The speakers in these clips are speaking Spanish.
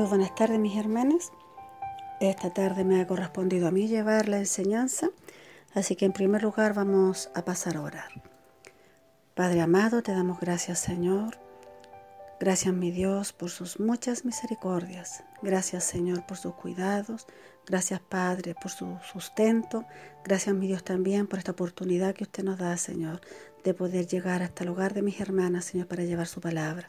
Muy buenas tardes mis hermanas. Esta tarde me ha correspondido a mí llevar la enseñanza, así que en primer lugar vamos a pasar a orar. Padre amado, te damos gracias Señor. Gracias mi Dios por sus muchas misericordias. Gracias Señor por sus cuidados. Gracias Padre por su sustento. Gracias mi Dios también por esta oportunidad que usted nos da Señor de poder llegar hasta el hogar de mis hermanas, Señor, para llevar su palabra.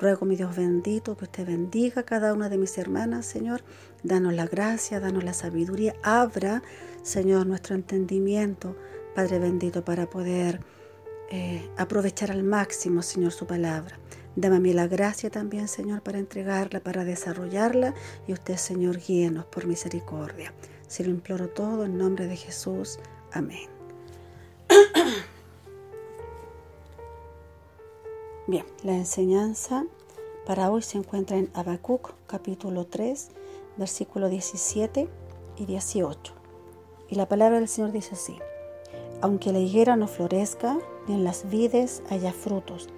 Ruego, mi Dios bendito, que usted bendiga a cada una de mis hermanas, Señor. Danos la gracia, danos la sabiduría. Abra, Señor, nuestro entendimiento, Padre bendito, para poder eh, aprovechar al máximo, Señor, su palabra. Dame a mí la gracia también, Señor, para entregarla, para desarrollarla. Y usted, Señor, guíenos por misericordia. Se lo imploro todo en nombre de Jesús. Amén. Bien, la enseñanza para hoy se encuentra en Habacuc capítulo 3, versículo 17 y 18. Y la palabra del Señor dice así: Aunque la higuera no florezca, ni en las vides haya frutos,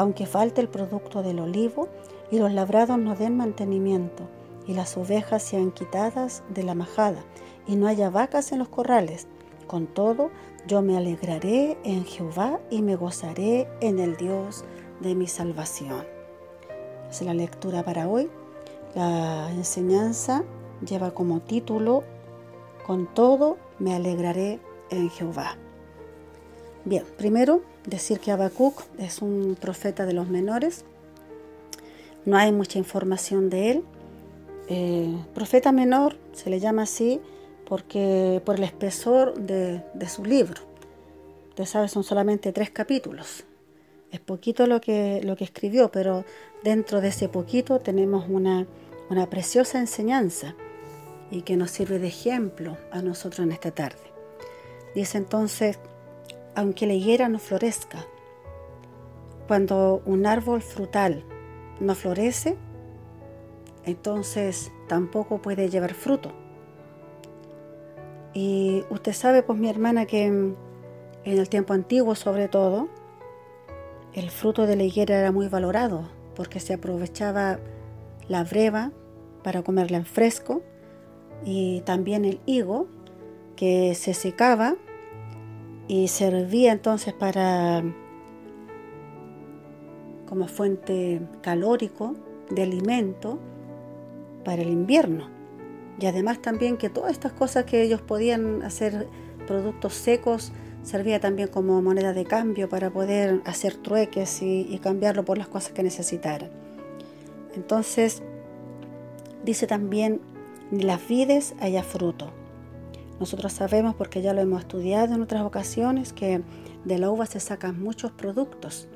aunque falte el producto del olivo y los labrados no den mantenimiento, y las ovejas sean quitadas de la majada, y no haya vacas en los corrales, con todo yo me alegraré en Jehová y me gozaré en el Dios de mi salvación. Es la lectura para hoy. La enseñanza lleva como título, Con todo me alegraré en Jehová. Bien, primero decir que Habacuc es un profeta de los menores. No hay mucha información de él. Eh, profeta menor se le llama así porque por el espesor de, de su libro. Usted sabe, son solamente tres capítulos. Es poquito lo que, lo que escribió, pero dentro de ese poquito tenemos una, una preciosa enseñanza y que nos sirve de ejemplo a nosotros en esta tarde. Dice entonces, aunque la higuera no florezca, cuando un árbol frutal no florece, entonces tampoco puede llevar fruto. Y usted sabe, pues mi hermana, que en el tiempo antiguo sobre todo, el fruto de la higuera era muy valorado porque se aprovechaba la breva para comerla en fresco y también el higo que se secaba y servía entonces para como fuente calórico de alimento para el invierno. Y además también que todas estas cosas que ellos podían hacer productos secos servía también como moneda de cambio para poder hacer trueques y, cambiarlo por las cosas que necesitaran. Entonces, dice también, ni las vides haya fruto. Nosotros sabemos, porque ya lo hemos estudiado en otras ocasiones, que de la uva se sacan muchos productos.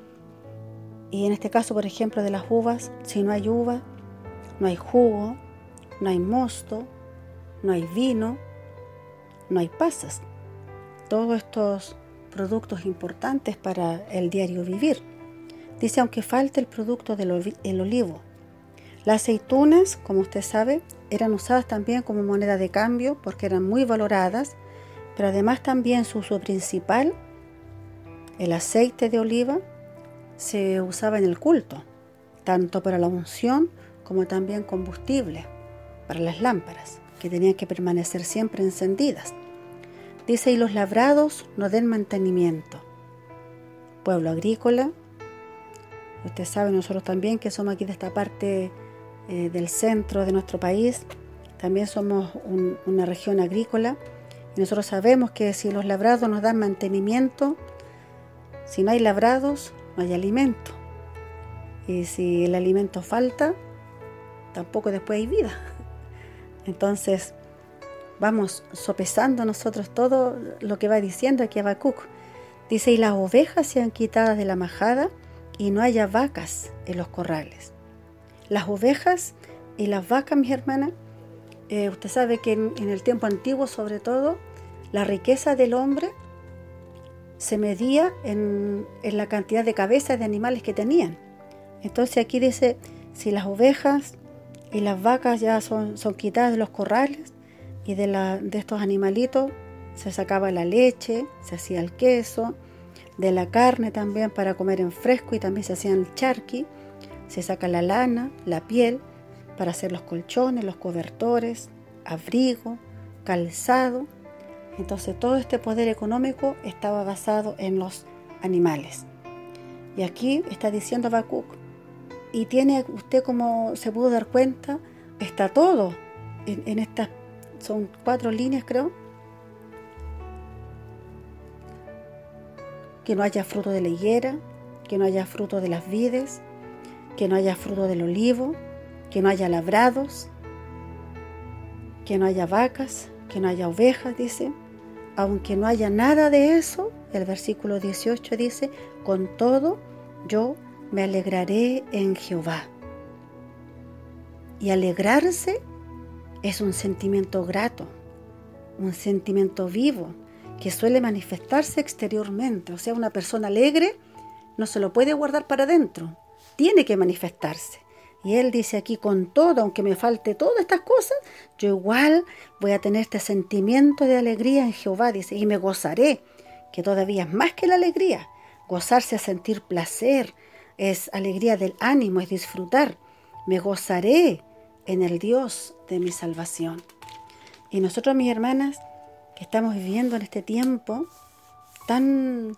Y en este caso, por ejemplo, de las uvas, si no hay uva, no hay jugo, no hay mosto, no hay vino, no hay pasas todos estos productos importantes para el diario vivir. Dice, aunque falte el producto del olivo. Las aceitunas, como usted sabe, eran usadas también como moneda de cambio porque eran muy valoradas, pero además también su uso principal, el aceite de oliva, se usaba en el culto, tanto para la unción como también combustible para las lámparas, que tenían que permanecer siempre encendidas. Dice, y los labrados no den mantenimiento. Pueblo agrícola. Usted sabe, nosotros también que somos aquí de esta parte eh, del centro de nuestro país, también somos una región agrícola. Y nosotros sabemos que si los labrados nos dan mantenimiento, si no hay labrados, no hay alimento. Y si el alimento falta, tampoco después hay vida. Entonces, vamos sopesando nosotros todo lo que va diciendo aquí Habacuc. Dice, y las ovejas sean quitadas de la majada y no haya vacas en los corrales. Las ovejas y las vacas, mis hermanas, eh, usted sabe que en, el tiempo antiguo sobre todo, la riqueza del hombre se medía en, en, la cantidad de cabezas de animales que tenían. Entonces aquí dice, si las ovejas y las vacas ya son, son quitadas de los corrales, y de, la, de estos animalitos se sacaba la leche, se hacía el queso, de la carne también para comer en fresco y también se hacían el charqui, se saca la lana, la piel para hacer los colchones, los cobertores, abrigo, calzado. Entonces todo este poder económico estaba basado en los animales. Y aquí está diciendo Habacuc, y tiene usted como se pudo dar cuenta, está todo en, en estas, son cuatro líneas creo, que no haya fruto de la higuera, que no haya fruto de las vides, que no haya fruto del olivo, que no haya labrados, que no haya vacas, que no haya ovejas, dice. Aunque no haya nada de eso, el versículo 18 dice, con todo yo me alegraré en Jehová. Y alegrarse es un sentimiento grato, un sentimiento vivo, que suele manifestarse exteriormente. O sea, una persona alegre no se lo puede guardar para adentro, tiene que manifestarse. Y él dice aquí, con todo, aunque me falte todas estas cosas, yo igual voy a tener este sentimiento de alegría en Jehová, dice, y me gozaré, que todavía es más que la alegría. Gozarse a sentir placer, es alegría del ánimo, es disfrutar. Me gozaré en el Dios de mi salvación. Y nosotros, mis hermanas, que estamos viviendo en este tiempo tan,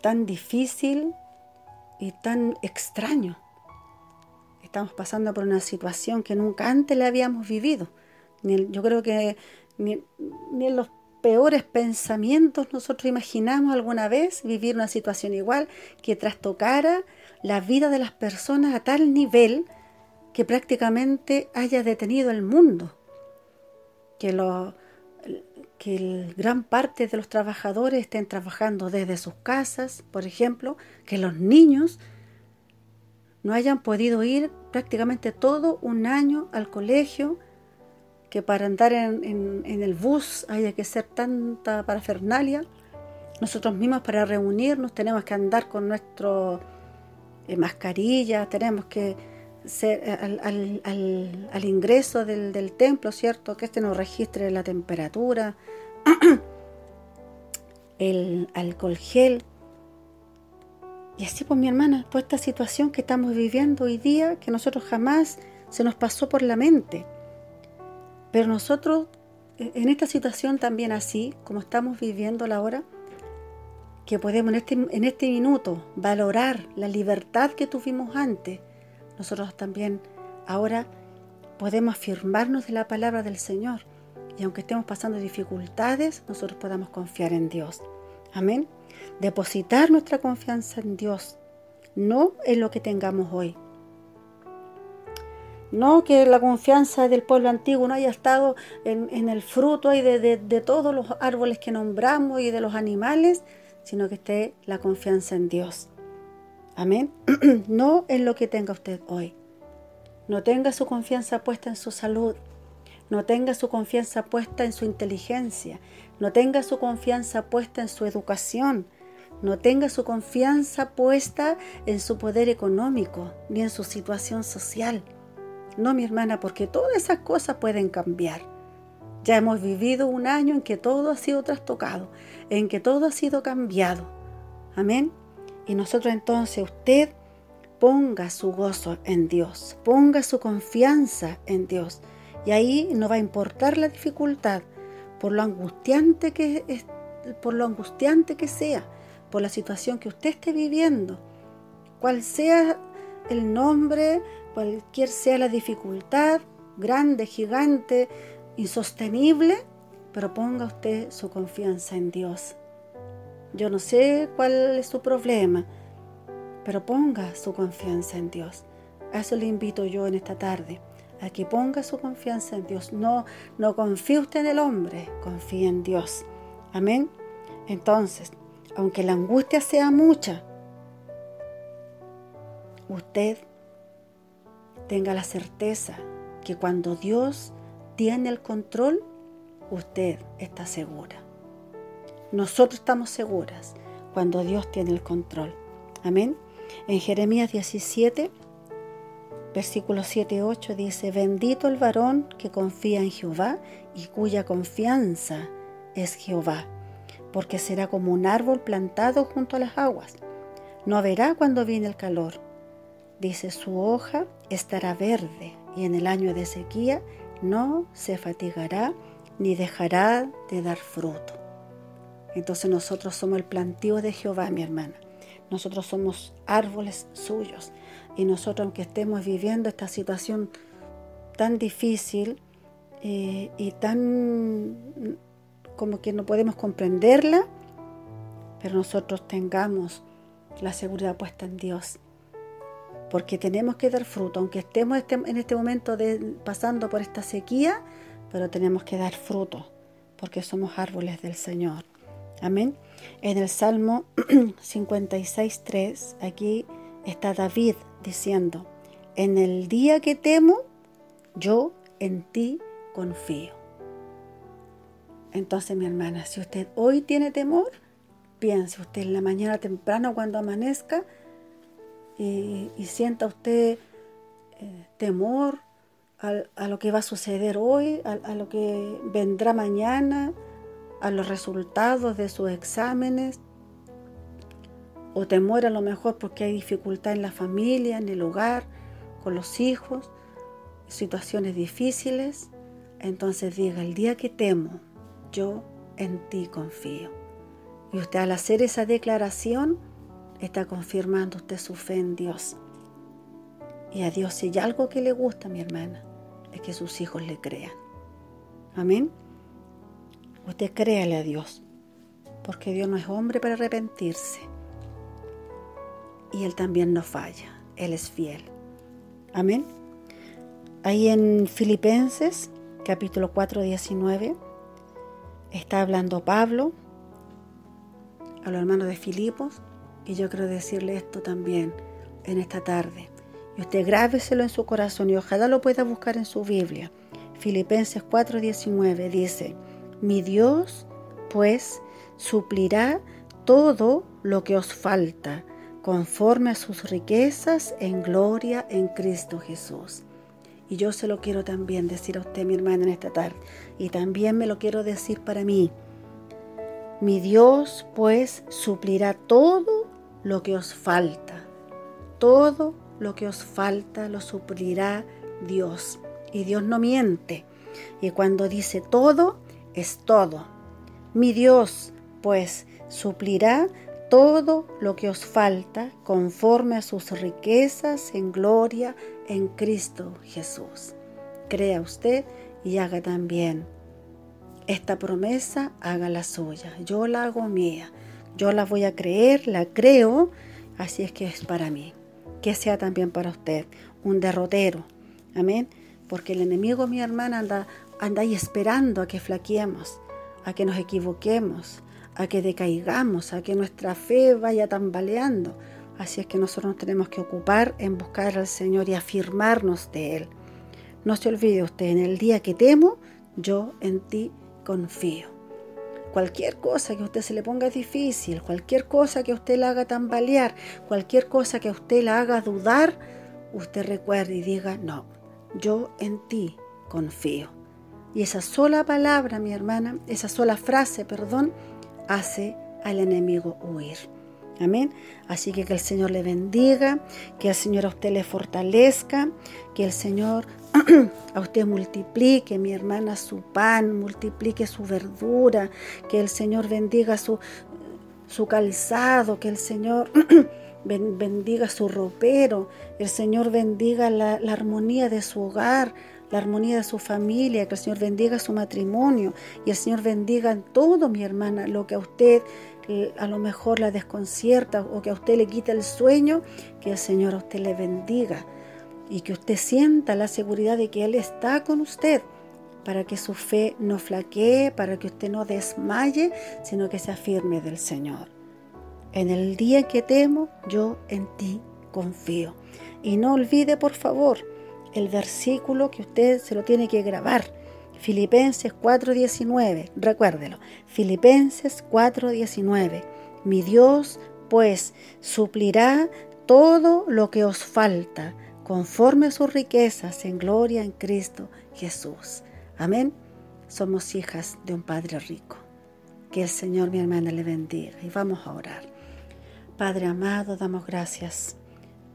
tan difícil y tan extraño. Estamos pasando por una situación que nunca antes la habíamos vivido. yo creo que ni, ni en los peores pensamientos nosotros imaginamos alguna vez vivir una situación igual que trastocara la vida de las personas a tal nivel que prácticamente haya detenido el mundo que, lo, que gran parte de los trabajadores estén trabajando desde sus casas, por ejemplo, que los niños no hayan podido ir prácticamente todo un año al colegio, que para andar en, el bus haya que hacer tanta parafernalia. Nosotros mismos para reunirnos tenemos que andar con nuestro eh, mascarilla, tenemos que al, ingreso del, templo, ¿cierto? Que este nos registre la temperatura, el alcohol gel. Y así pues mi hermana, toda esta situación que estamos viviendo hoy día, que nosotros jamás se nos pasó por la mente. Pero nosotros, e, en esta situación también así, como estamos viviendo la hora, que podemos en este, en este minuto valorar la libertad que tuvimos antes, nosotros también ahora podemos afirmarnos de la palabra del Señor y aunque estemos pasando dificultades, nosotros podamos confiar en Dios. Amén. Depositar nuestra confianza en Dios, no en lo que tengamos hoy. No que la confianza del pueblo antiguo no haya estado en, el fruto y de, de todos los árboles que nombramos y de los animales, sino que esté la confianza en Dios. Amén. no en lo que tenga usted hoy. No tenga su confianza puesta en su salud. No tenga su confianza puesta en su inteligencia. No tenga su confianza puesta en su educación. No tenga su confianza puesta en su poder económico ni en su situación social. No, mi hermana, porque todas esas cosas pueden cambiar. Ya hemos vivido un año en que todo ha sido trastocado, en que todo ha sido cambiado. Amén. Y nosotros entonces, usted ponga su gozo en Dios, ponga su confianza en Dios. Y ahí no va a importar la dificultad, por lo angustiante que es, por lo angustiante que sea, por la situación que usted esté viviendo, cual sea el nombre, cualquier sea la dificultad, grande, gigante, insostenible, pero ponga usted su confianza en Dios. Yo no sé cuál es su problema, pero ponga su confianza en Dios. A eso le invito yo en esta tarde, a que ponga su confianza en Dios. No, no confíe usted en el hombre, confíe en Dios. Amén. Entonces, aunque la angustia sea mucha, usted tenga la certeza que cuando Dios tiene el control, usted está segura. Nosotros estamos seguras cuando Dios tiene el control. Amén. En Jeremías 17, versículo 7 8 dice, bendito el varón que confía en Jehová y cuya confianza es Jehová, porque será como un árbol plantado junto a las aguas. No verá cuando viene el calor, dice, su hoja estará verde y en el año de sequía no se fatigará ni dejará de dar fruto. Entonces nosotros somos el plantío de Jehová, mi hermana. Nosotros somos árboles suyos. Y nosotros, aunque estemos viviendo esta situación tan difícil eh, y tan como que no podemos comprenderla, pero nosotros tengamos la seguridad puesta en Dios. Porque tenemos que dar fruto, aunque estemos este, en este momento pasando por esta sequía, pero tenemos que dar fruto, porque somos árboles del Señor. Amén. En el Salmo 56.3, aquí está David diciendo, en el día que temo, yo en ti confío. Entonces, mi hermana, si usted hoy tiene temor, piense usted en la mañana temprano cuando amanezca y, sienta usted eh, temor a, lo que va a suceder hoy, a, lo que vendrá mañana, a los resultados de sus exámenes, o temor a lo mejor porque hay dificultad en la familia, en el hogar, con los hijos, situaciones difíciles, entonces diga, el día que temo, yo en ti confío. Y usted al hacer esa declaración está confirmando usted su fe en Dios. Y a Dios si hay algo que le gusta, mi hermana, es que sus hijos le crean. Amén. Usted créale a Dios, porque Dios no es hombre para arrepentirse. Y Él también no falla, Él es fiel. Amén. Ahí en Filipenses, capítulo 4, 19, está hablando Pablo a los hermanos de Filipos y yo quiero decirle esto también en esta tarde. Y usted grábeselo en su corazón y ojalá lo pueda buscar en su Biblia. Filipenses 4:19 dice, mi Dios pues suplirá todo lo que os falta conforme a sus riquezas en gloria en Cristo Jesús. Y yo se lo quiero también decir a usted, mi hermana, en esta tarde. Y también me lo quiero decir para mí. Mi Dios, pues, suplirá todo lo que os falta. Todo lo que os falta lo suplirá Dios. Y Dios no miente. Y cuando dice todo, es todo. Mi Dios, pues, suplirá todo lo que os falta conforme a sus riquezas en gloria en Cristo Jesús. Crea usted y haga también. Esta promesa haga la suya. Yo la hago mía. Yo la voy a creer, la creo, así es que es para mí. Que sea también para usted un derrotero. Amén. Porque el enemigo, mi hermana, anda, ahí esperando a que flaqueemos, a que nos equivoquemos, a que decaigamos, a que nuestra fe vaya tambaleando. Así es que nosotros nos tenemos que ocupar en buscar al Señor y afirmarnos de Él. No se olvide usted, en el día que temo, yo en ti confío. Cualquier cosa que a usted se le ponga difícil, cualquier cosa que a usted le haga tambalear, cualquier cosa que a usted le haga dudar, usted recuerde y diga, no, yo en ti confío. Y esa sola palabra, mi hermana, esa sola frase, perdón, hace al enemigo huir. Amén. Así que que el Señor le bendiga, que el Señor a usted le fortalezca, que el Señor a usted multiplique, mi hermana, su pan, multiplique su verdura, que el Señor bendiga su, su calzado, que el Señor bendiga su ropero, el Señor bendiga la, la armonía de su hogar, la armonía de su familia, que el Señor bendiga su matrimonio y el Señor bendiga en todo, mi hermana, lo que a usted eh, a lo mejor la desconcierta o que a usted le quita el sueño, que el Señor a usted le bendiga y que usted sienta la seguridad de que Él está con usted para que su fe no flaquee, para que usted no desmaye, sino que se afirme del Señor. En el día que temo, yo en ti confío. Y no olvide, por favor, el versículo que usted se lo tiene que grabar. Filipenses 4:19, recuérdelo. Filipenses 4:19. Mi Dios, pues, suplirá todo lo que os falta, conforme a sus riquezas en gloria en Cristo Jesús. Amén. Somos hijas de un Padre rico. Que el Señor, mi hermana, le bendiga. Y vamos a orar. Padre amado, damos gracias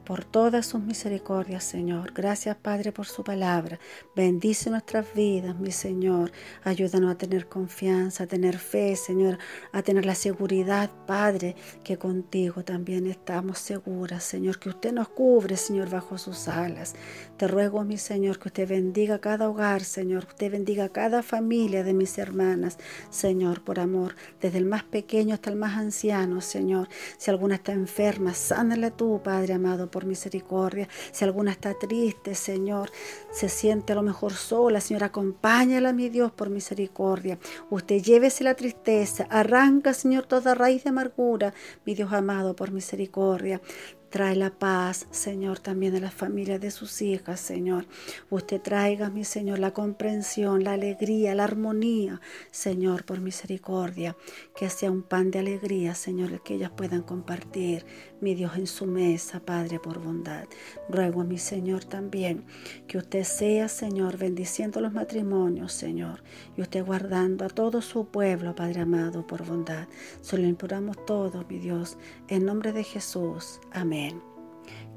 por todas sus misericordias, Señor. Gracias, Padre, por su palabra. Bendice nuestras vidas, mi Señor. Ayúdanos a tener confianza, a tener fe, Señor, a tener la seguridad, Padre, que contigo también estamos seguras, Señor, que usted nos cubre, Señor, bajo sus alas. Te ruego, mi Señor, que usted bendiga cada hogar, Señor, que usted bendiga cada familia de mis hermanas, Señor, por amor, desde el más pequeño hasta el más anciano, Señor. Si alguna está enferma, sánala tú, Padre amado por misericordia. Si alguna está triste, Señor, se siente a lo mejor sola, Señor, acompáñala, mi Dios, por misericordia. Usted llévese la tristeza, arranca, Señor, toda raíz de amargura, mi Dios amado, por misericordia. Trae la paz, Señor, también a las familias de sus hijas, Señor. Usted traiga, mi Señor, la comprensión, la alegría, la armonía, Señor, por misericordia. Que sea un pan de alegría, Señor, el que ellas puedan compartir, mi Dios, en su mesa, Padre, por bondad. Ruego a mi Señor también que usted sea, Señor, bendiciendo los matrimonios, Señor, y usted guardando a todo su pueblo, Padre amado, por bondad. Se lo imploramos todos, mi Dios, en nombre de Jesús. Amén.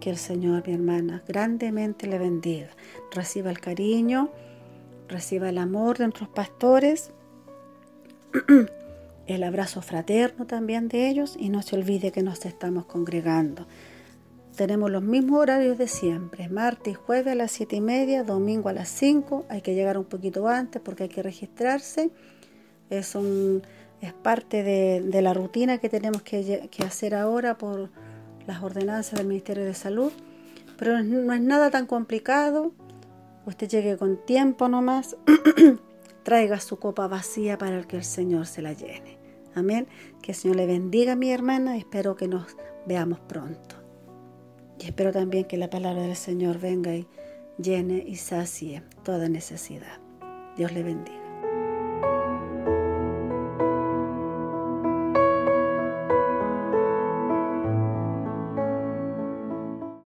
Que el Señor, mi hermana, grandemente le bendiga. Reciba el cariño, reciba el amor de nuestros pastores, el abrazo fraterno también de ellos y no se olvide que nos estamos congregando. Tenemos los mismos horarios de siempre, martes y jueves a las 7 y media, domingo a las 5, hay que llegar un poquito antes porque hay que registrarse. Es, un, es parte de, la rutina que tenemos que, que hacer ahora por las ordenanzas del Ministerio de Salud, pero no es nada tan complicado. Usted llegue con tiempo nomás, traiga su copa vacía para que el Señor se la llene. Amén. Que el Señor le bendiga mi hermana espero que nos veamos pronto. Y espero también que la palabra del Señor venga y llene y sacie toda necesidad. Dios le bendiga.